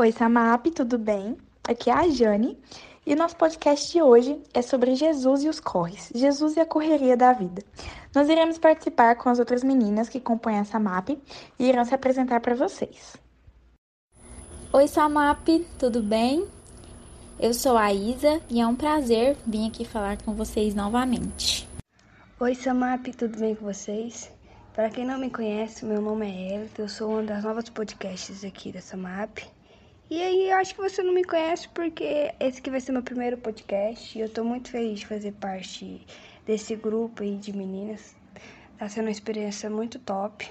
Oi, Samap, tudo bem? Aqui é a Jane e nosso podcast de hoje é sobre Jesus e os corres, Jesus e a correria da vida. Nós iremos participar com as outras meninas que compõem a Samap e irão se apresentar para vocês. Oi, Samap, tudo bem? Eu sou a Isa e é um prazer vir aqui falar com vocês novamente. Oi, Samap, tudo bem com vocês? Para quem não me conhece, meu nome é Elton, eu sou uma das novas podcasts aqui da Samap. E aí, eu acho que você não me conhece porque esse aqui vai ser meu primeiro podcast e eu tô muito feliz de fazer parte desse grupo aí de meninas. Tá sendo uma experiência muito top.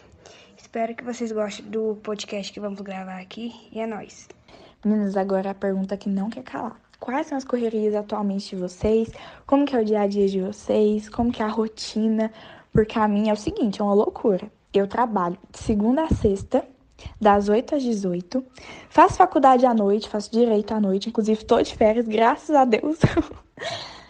Espero que vocês gostem do podcast que vamos gravar aqui e é nóis. Meninas, agora a pergunta que não quer calar. Quais são as correrias atualmente de vocês? Como que é o dia a dia de vocês? Como que é a rotina? Porque a minha é o seguinte, é uma loucura. Eu trabalho de segunda a sexta, das 8 às 18. Faço faculdade à noite, faço direito à noite, inclusive estou de férias, graças a Deus.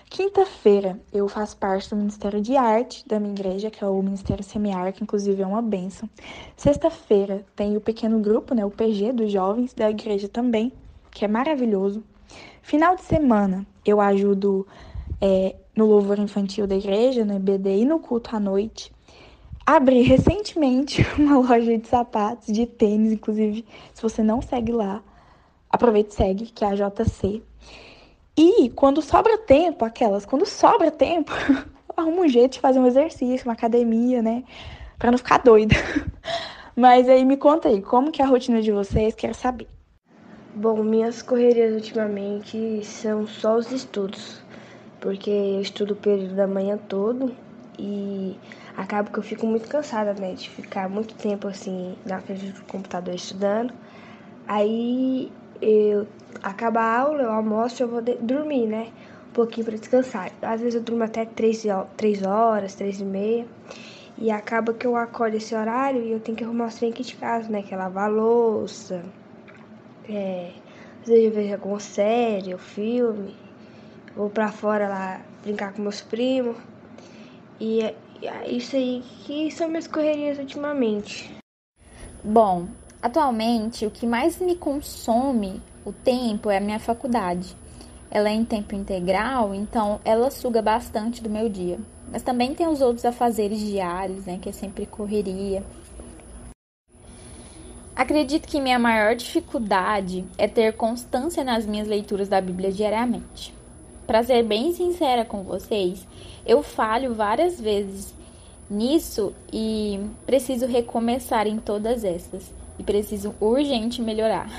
Quinta-feira eu faço parte do Ministério de Arte da minha igreja, que é o Ministério Semiar, que inclusive é uma benção. Sexta-feira tem o pequeno grupo, né, o PG dos jovens da igreja também, que é maravilhoso. Final de semana eu ajudo é, no louvor infantil da igreja, no EBD e no culto à noite abri recentemente uma loja de sapatos, de tênis, inclusive, se você não segue lá, aproveite e segue, que é a JC. E quando sobra tempo, aquelas, quando sobra tempo, arruma um jeito de fazer um exercício, uma academia, né? Pra não ficar doida. Mas aí me conta aí, como que é a rotina de vocês? Quero saber. Bom, minhas correrias ultimamente são só os estudos, porque eu estudo o período da manhã todo e acaba que eu fico muito cansada, né, de ficar muito tempo assim na frente do computador estudando. Aí eu acaba a aula, eu almoço, eu vou dormir, né, um pouquinho para descansar. Às vezes eu durmo até 3, 3 horas, 3 e meia. E acaba que eu acordo esse horário e eu tenho que arrumar os trem aqui de casa, né? Que é lavar louça. É, às vezes eu vejo alguma série, ou filme. Vou pra fora lá brincar com meus primos. E é, isso aí que são minhas correrias ultimamente. Bom, atualmente o que mais me consome o tempo é a minha faculdade. Ela é em tempo integral, então ela suga bastante do meu dia. Mas também tem os outros afazeres diários, né, que é sempre correria. Acredito que minha maior dificuldade é ter constância nas minhas leituras da Bíblia diariamente. Para ser bem sincera com vocês, eu falho várias vezes nisso e preciso recomeçar em todas essas e preciso urgente melhorar.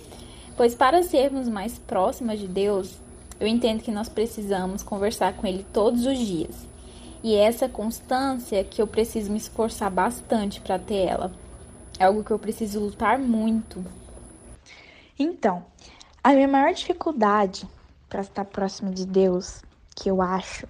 pois para sermos mais próximas de Deus, eu entendo que nós precisamos conversar com ele todos os dias. E é essa constância que eu preciso me esforçar bastante para ter ela. É algo que eu preciso lutar muito. Então, a minha maior dificuldade para estar próximo de Deus, que eu acho,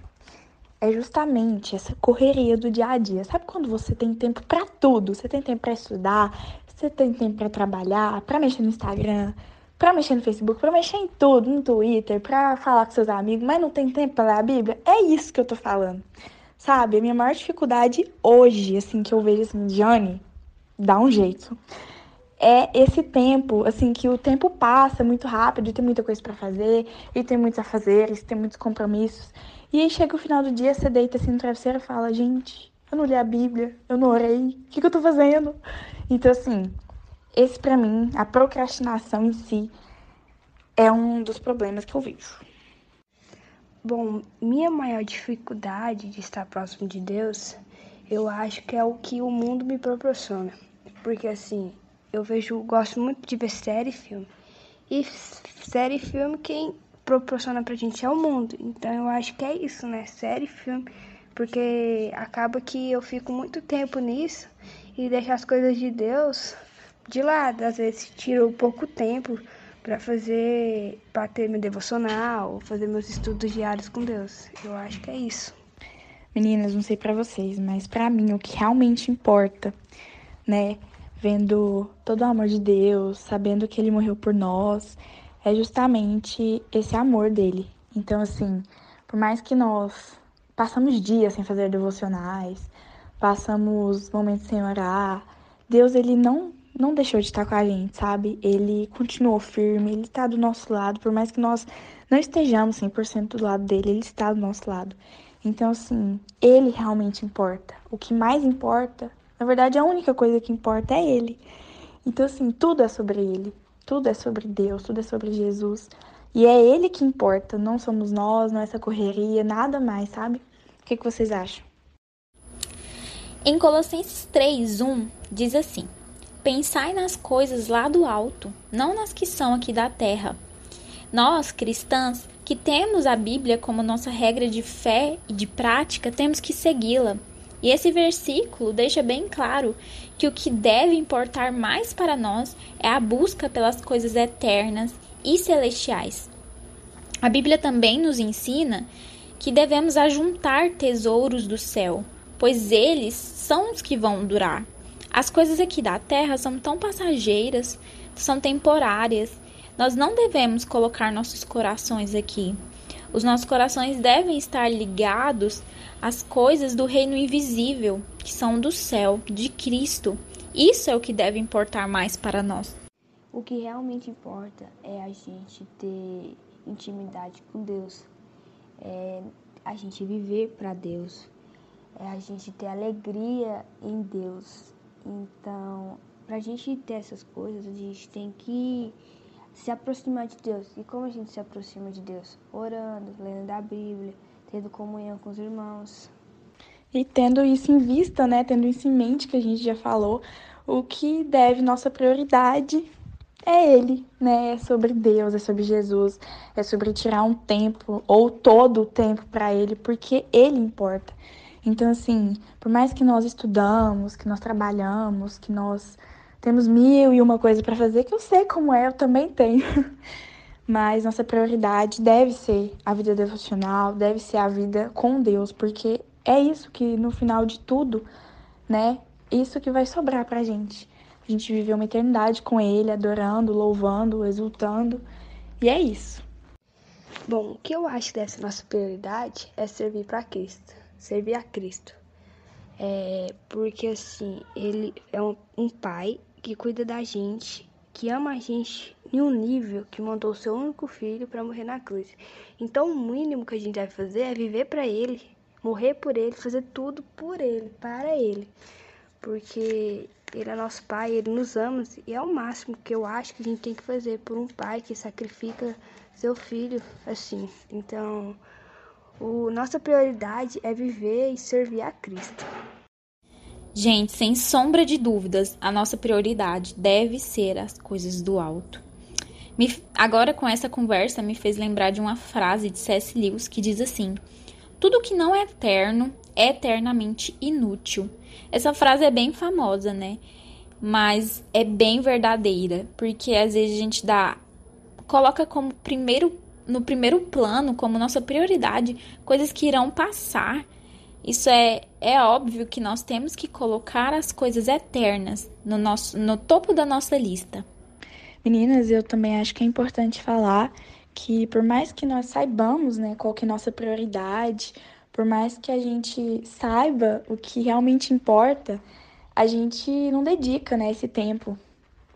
é justamente essa correria do dia a dia. Sabe quando você tem tempo para tudo? Você tem tempo para estudar, você tem tempo para trabalhar, para mexer no Instagram, para mexer no Facebook, para mexer em tudo, no Twitter, para falar com seus amigos, mas não tem tempo para ler a Bíblia? É isso que eu tô falando. Sabe? A minha maior dificuldade hoje, assim, que eu vejo assim, Johnny, dá um jeito é esse tempo, assim, que o tempo passa muito rápido e tem muita coisa para fazer, e tem muitos afazeres, tem muitos compromissos. E aí chega o final do dia, você deita assim no travesseiro e fala, gente, eu não li a Bíblia, eu não orei, o que, que eu tô fazendo? Então, assim, esse para mim, a procrastinação em si, é um dos problemas que eu vejo. Bom, minha maior dificuldade de estar próximo de Deus, eu acho que é o que o mundo me proporciona. Porque assim, eu vejo, gosto muito de ver série e filme. E série e filme, quem proporciona pra gente é o mundo. Então eu acho que é isso, né? Série e filme. Porque acaba que eu fico muito tempo nisso e deixo as coisas de Deus de lado. Às vezes tiro pouco tempo para fazer, para ter meu devocional, fazer meus estudos diários com Deus. Eu acho que é isso. Meninas, não sei para vocês, mas para mim o que realmente importa, né, vendo todo o amor de Deus, sabendo que ele morreu por nós, é justamente esse amor dele. Então, assim, por mais que nós passamos dias sem fazer devocionais, passamos momentos sem orar, Deus ele não não deixou de estar com a gente, sabe? Ele continuou firme, ele está do nosso lado, por mais que nós não estejamos 100% do lado dele, ele está do nosso lado. Então, assim, ele realmente importa. O que mais importa, na verdade, a única coisa que importa é ele. Então, assim, tudo é sobre ele. Tudo é sobre Deus, tudo é sobre Jesus. E é ele que importa, não somos nós, não é essa correria, nada mais, sabe? O que, que vocês acham? Em Colossenses 3:1 diz assim: Pensai nas coisas lá do alto, não nas que são aqui da terra. Nós, cristãs, que temos a Bíblia como nossa regra de fé e de prática, temos que segui-la. E esse versículo deixa bem claro que o que deve importar mais para nós é a busca pelas coisas eternas e celestiais. A Bíblia também nos ensina que devemos ajuntar tesouros do céu, pois eles são os que vão durar. As coisas aqui da terra são tão passageiras, são temporárias. Nós não devemos colocar nossos corações aqui. Os nossos corações devem estar ligados às coisas do reino invisível, que são do céu, de Cristo. Isso é o que deve importar mais para nós. O que realmente importa é a gente ter intimidade com Deus, é a gente viver para Deus, é a gente ter alegria em Deus. Então, para a gente ter essas coisas, a gente tem que se aproximar de Deus. E como a gente se aproxima de Deus? Orando, lendo a Bíblia, tendo comunhão com os irmãos. E tendo isso em vista, né? Tendo isso em mente que a gente já falou, o que deve nossa prioridade é Ele, né? É sobre Deus, é sobre Jesus, é sobre tirar um tempo ou todo o tempo para Ele, porque Ele importa. Então, assim, por mais que nós estudamos, que nós trabalhamos, que nós temos mil e uma coisa para fazer, que eu sei como é, eu também tenho. Mas nossa prioridade deve ser a vida devocional, deve ser a vida com Deus, porque é isso que no final de tudo, né? Isso que vai sobrar pra gente. A gente viver uma eternidade com Ele, adorando, louvando, exultando. E é isso. Bom, o que eu acho dessa nossa prioridade é servir para Cristo, servir a Cristo. É, porque assim, ele é um, um pai que cuida da gente, que ama a gente em um nível que mandou seu único filho para morrer na cruz. Então, o mínimo que a gente deve fazer é viver para ele, morrer por ele, fazer tudo por ele, para ele. Porque ele é nosso pai, ele nos ama e é o máximo que eu acho que a gente tem que fazer por um pai que sacrifica seu filho assim. Então, o, nossa prioridade é viver e servir a Cristo. Gente, sem sombra de dúvidas, a nossa prioridade deve ser as coisas do alto. Me, agora, com essa conversa, me fez lembrar de uma frase de C.S. Lewis que diz assim: Tudo que não é eterno é eternamente inútil. Essa frase é bem famosa, né? Mas é bem verdadeira, porque às vezes a gente dá coloca como primeiro no primeiro plano, como nossa prioridade, coisas que irão passar isso é, é óbvio que nós temos que colocar as coisas eternas no, nosso, no topo da nossa lista. Meninas, eu também acho que é importante falar que por mais que nós saibamos né, qual que é a nossa prioridade, por mais que a gente saiba o que realmente importa, a gente não dedica né, esse tempo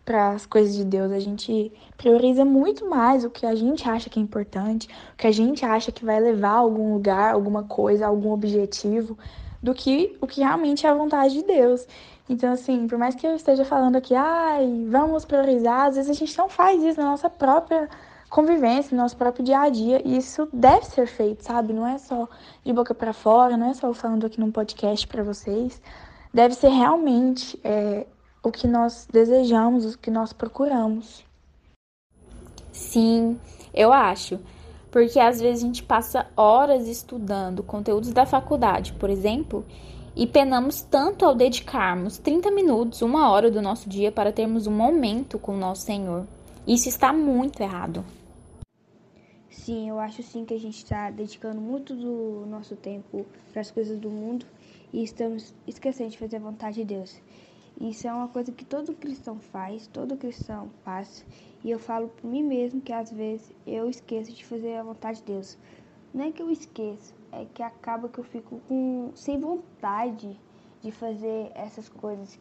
para as coisas de Deus. A gente prioriza muito mais o que a gente acha que é importante, o que a gente acha que vai levar a algum lugar, alguma coisa, algum objetivo, do que o que realmente é a vontade de Deus. Então, assim, por mais que eu esteja falando aqui, ai, vamos priorizar, às vezes a gente não faz isso na nossa própria convivência, no nosso próprio dia a dia, e isso deve ser feito, sabe? Não é só de boca para fora, não é só falando aqui num podcast para vocês. Deve ser realmente é, o que nós desejamos, o que nós procuramos. Sim, eu acho. Porque às vezes a gente passa horas estudando conteúdos da faculdade, por exemplo, e penamos tanto ao dedicarmos 30 minutos, uma hora do nosso dia para termos um momento com o nosso Senhor. Isso está muito errado. Sim, eu acho sim que a gente está dedicando muito do nosso tempo para as coisas do mundo e estamos esquecendo de fazer a vontade de Deus. Isso é uma coisa que todo cristão faz, todo cristão passa. E eu falo por mim mesmo que às vezes eu esqueço de fazer a vontade de Deus. Não é que eu esqueço, é que acaba que eu fico com, sem vontade de fazer essas coisas.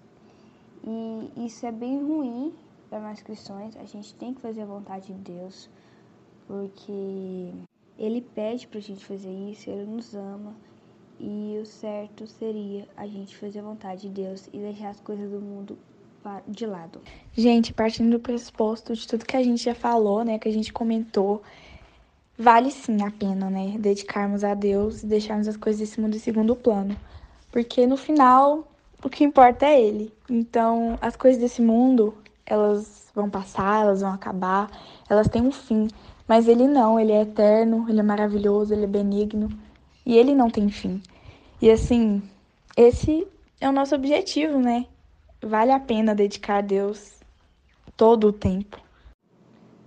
E isso é bem ruim para nós cristãos. A gente tem que fazer a vontade de Deus, porque Ele pede para a gente fazer isso, Ele nos ama. E o certo seria a gente fazer a vontade de Deus e deixar as coisas do mundo de lado. Gente, partindo do pressuposto de tudo que a gente já falou, né, que a gente comentou, vale sim a pena, né, dedicarmos a Deus e deixarmos as coisas desse mundo em segundo plano. Porque no final, o que importa é Ele. Então, as coisas desse mundo, elas vão passar, elas vão acabar, elas têm um fim. Mas Ele não, Ele é eterno, Ele é maravilhoso, Ele é benigno. E Ele não tem fim. E assim, esse é o nosso objetivo, né? Vale a pena dedicar a Deus todo o tempo.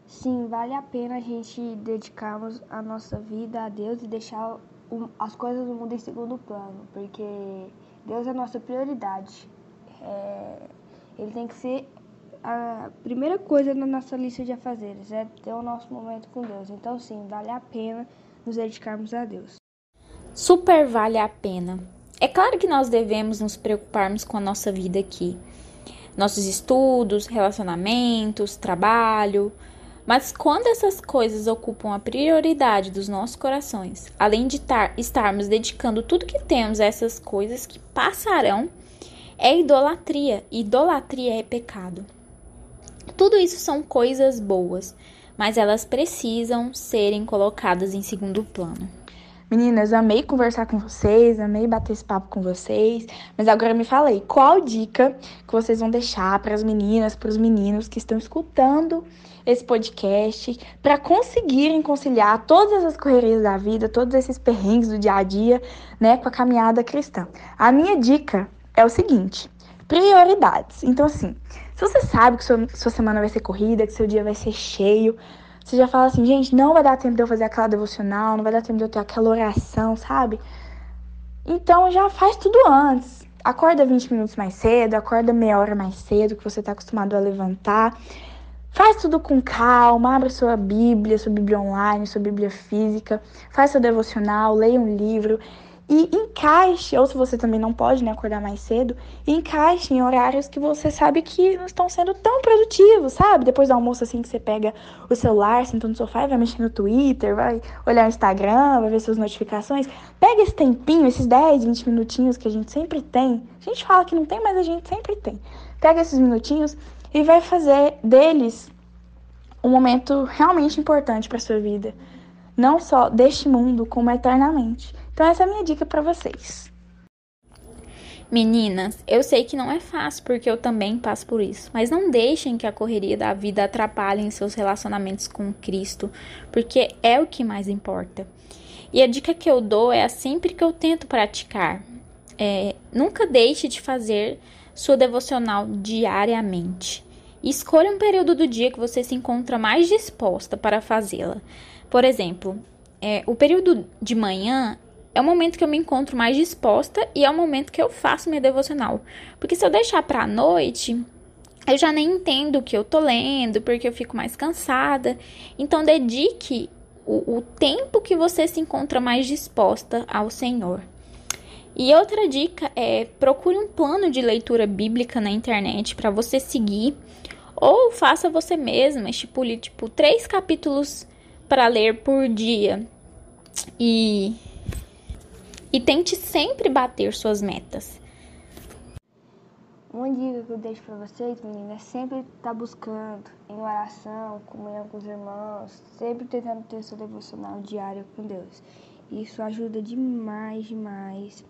Sim, vale a pena a gente dedicarmos a nossa vida a Deus e deixar as coisas do mundo em segundo plano, porque Deus é a nossa prioridade. É, ele tem que ser a primeira coisa na nossa lista de afazeres, é ter o nosso momento com Deus. Então, sim, vale a pena nos dedicarmos a Deus super vale a pena. É claro que nós devemos nos preocuparmos com a nossa vida aqui, nossos estudos, relacionamentos, trabalho, mas quando essas coisas ocupam a prioridade dos nossos corações, além de tar, estarmos dedicando tudo que temos a essas coisas que passarão, é idolatria. Idolatria é pecado. Tudo isso são coisas boas, mas elas precisam serem colocadas em segundo plano. Meninas, amei conversar com vocês, amei bater esse papo com vocês, mas agora me falei, qual dica que vocês vão deixar para as meninas, para os meninos que estão escutando esse podcast, para conseguirem conciliar todas as correrias da vida, todos esses perrengues do dia a dia, né, com a caminhada cristã? A minha dica é o seguinte: prioridades. Então, assim, se você sabe que sua, sua semana vai ser corrida, que seu dia vai ser cheio, você já fala assim, gente, não vai dar tempo de eu fazer aquela devocional, não vai dar tempo de eu ter aquela oração, sabe? Então já faz tudo antes. Acorda 20 minutos mais cedo, acorda meia hora mais cedo, que você está acostumado a levantar. Faz tudo com calma, abre sua Bíblia, sua Bíblia online, sua Bíblia física, faz seu devocional, leia um livro e encaixe, ou se você também não pode né, acordar mais cedo, encaixe em horários que você sabe que não estão sendo tão produtivos, sabe? Depois do almoço, assim, que você pega o celular, senta no sofá e vai mexer no Twitter, vai olhar o Instagram, vai ver suas notificações. Pega esse tempinho, esses 10, 20 minutinhos que a gente sempre tem. A gente fala que não tem, mas a gente sempre tem. Pega esses minutinhos e vai fazer deles um momento realmente importante para sua vida. Não só deste mundo, como eternamente. Então essa é a minha dica para vocês. Meninas, eu sei que não é fácil porque eu também passo por isso, mas não deixem que a correria da vida atrapalhe seus relacionamentos com Cristo, porque é o que mais importa. E a dica que eu dou é a sempre que eu tento praticar. É, nunca deixe de fazer sua devocional diariamente. Escolha um período do dia que você se encontra mais disposta para fazê-la. Por exemplo, é, o período de manhã é o momento que eu me encontro mais disposta e é o momento que eu faço minha devocional. Porque se eu deixar para a noite, eu já nem entendo o que eu tô lendo, porque eu fico mais cansada. Então, dedique o, o tempo que você se encontra mais disposta ao Senhor. E outra dica é procure um plano de leitura bíblica na internet para você seguir, ou faça você mesma, estipule tipo três capítulos para ler por dia. E e tente sempre bater suas metas. Uma dica que eu deixo para vocês, meninas, é sempre estar tá buscando em oração, comunhão com os irmãos, sempre tentando ter seu devocional diário com Deus. Isso ajuda demais, demais.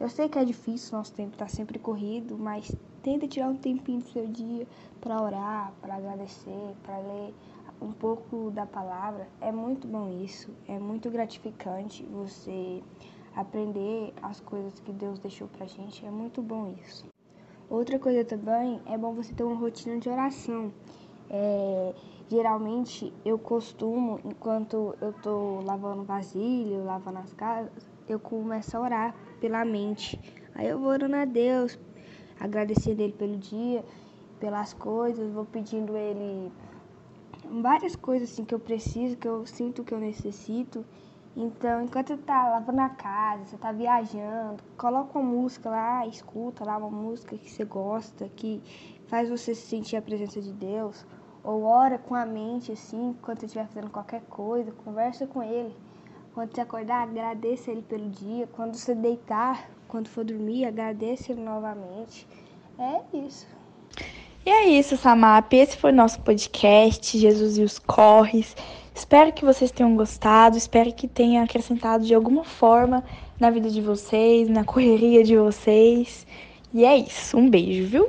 Eu sei que é difícil, nosso tempo está sempre corrido, mas tenta tirar um tempinho do seu dia para orar, para agradecer, para ler um pouco da palavra. É muito bom isso, é muito gratificante você aprender as coisas que Deus deixou pra gente. É muito bom isso. Outra coisa também é bom você ter uma rotina de oração. É, geralmente eu costumo, enquanto eu tô lavando vasilha, lavando as casas, eu começo a orar pela mente. Aí eu vou orando a Deus, agradecendo Ele pelo dia, pelas coisas, vou pedindo Ele várias coisas assim que eu preciso, que eu sinto que eu necessito. Então, enquanto você tá lavando a casa, você tá viajando, coloca uma música lá, escuta lá uma música que você gosta, que faz você sentir a presença de Deus. Ou ora com a mente, assim, quando você estiver fazendo qualquer coisa, conversa com Ele. Quando você acordar, agradeça Ele pelo dia. Quando você deitar, quando for dormir, agradeça Ele novamente. É isso. E é isso, Samap. Esse foi o nosso podcast, Jesus e os Corres. Espero que vocês tenham gostado, espero que tenha acrescentado de alguma forma na vida de vocês, na correria de vocês. E é isso. Um beijo, viu?